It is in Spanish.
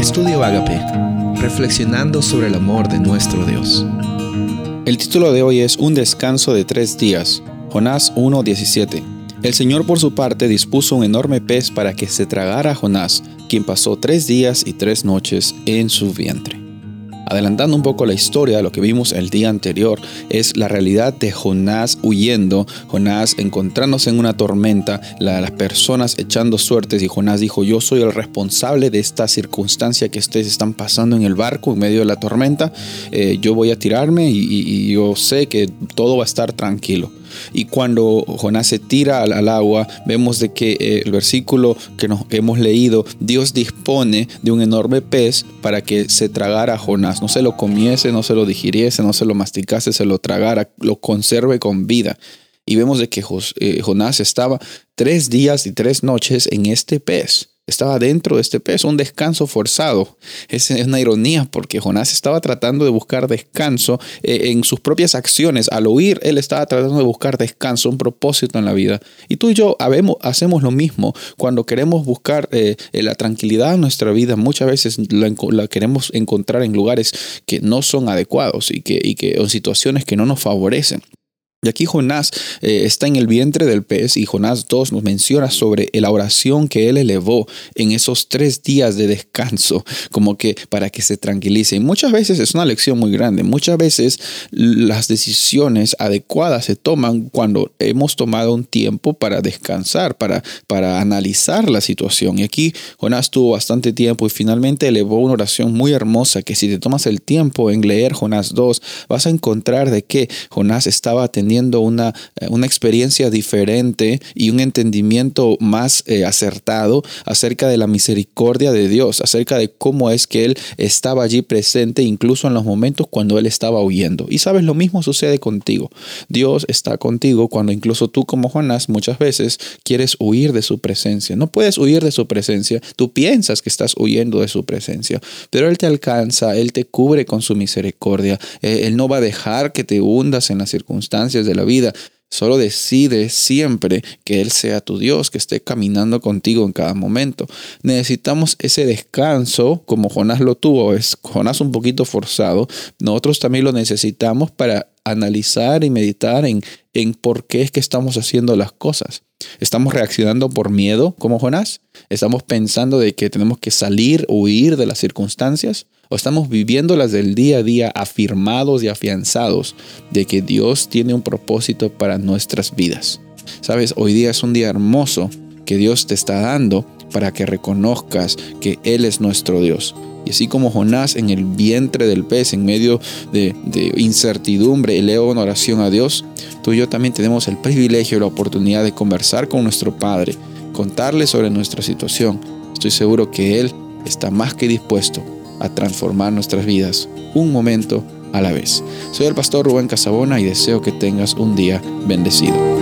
Estudio Agape, reflexionando sobre el amor de nuestro Dios. El título de hoy es Un descanso de tres días, Jonás 1.17. El Señor por su parte dispuso un enorme pez para que se tragara a Jonás, quien pasó tres días y tres noches en su vientre. Adelantando un poco la historia, lo que vimos el día anterior es la realidad de Jonás huyendo, Jonás encontrándose en una tormenta, las personas echando suertes y Jonás dijo, yo soy el responsable de esta circunstancia que ustedes están pasando en el barco en medio de la tormenta, eh, yo voy a tirarme y yo sé que todo va a estar tranquilo. Y cuando Jonás se tira al, agua, vemos de que eh, el versículo que nos hemos leído, Dios dispone de un enorme pez para que se tragara a Jonás. No se lo comiese, no se lo digiriese, no se lo masticase, se lo tragara, lo conserve con vida. Y vemos de que eh, Jonás estaba tres días y tres noches en este pez estaba dentro de este pez, un descanso forzado. Es, una ironía porque Jonás estaba tratando de buscar descanso eh, en sus propias acciones. Al huir, él estaba tratando de buscar descanso, un propósito en la vida. Y tú y yo hacemos lo mismo cuando queremos buscar eh, la tranquilidad en nuestra vida. Muchas veces la, queremos encontrar en lugares que no son adecuados y que, y que en situaciones que no nos favorecen. Y aquí Jonás eh, está en el vientre del pez y Jonás 2 nos menciona sobre la oración que él elevó en esos tres días de descanso, como que para que se tranquilice. Y muchas veces es una lección muy grande. Muchas veces las decisiones adecuadas se toman cuando hemos tomado un tiempo para descansar, para, para analizar la situación. Y aquí Jonás tuvo bastante tiempo y finalmente elevó una oración muy hermosa que si te tomas el tiempo en leer Jonás 2, vas a encontrar de que Jonás estaba teniendo una, eh, una experiencia diferente y un entendimiento más eh, acertado acerca de la misericordia de Dios, acerca de cómo es que Él estaba allí presente incluso en los momentos cuando Él estaba huyendo. Y sabes, lo mismo sucede contigo. Dios está contigo cuando incluso tú como Jonás muchas veces quieres huir de su presencia. No puedes huir de su presencia. Tú piensas que estás huyendo de su presencia, pero Él te alcanza, Él te cubre con su misericordia. Eh, él no va a dejar que te hundas en las de la vida. Solo decide siempre que Él sea tu Dios, que esté caminando contigo en cada momento. Necesitamos ese descanso, como Jonás lo tuvo, es Jonás un poquito forzado. Nosotros también lo necesitamos para analizar y meditar en, en por qué es que estamos haciendo las cosas. ¿Estamos reaccionando por miedo como Jonás? ¿Estamos pensando de que tenemos que salir, huir de las circunstancias? O estamos viviendo las del día a día afirmados y afianzados de que Dios tiene un propósito para nuestras vidas. Sabes, hoy día es un día hermoso que Dios te está dando para que reconozcas que Él es nuestro Dios. Y así como Jonás en el vientre del pez, en medio de, incertidumbre, eleva una oración a Dios, tú y yo también tenemos el privilegio y la oportunidad de conversar con nuestro Padre, contarle sobre nuestra situación. Estoy seguro que Él está más que dispuesto a transformar nuestras vidas un momento a la vez. Soy el pastor Rubén Casabona y deseo que tengas un día bendecido.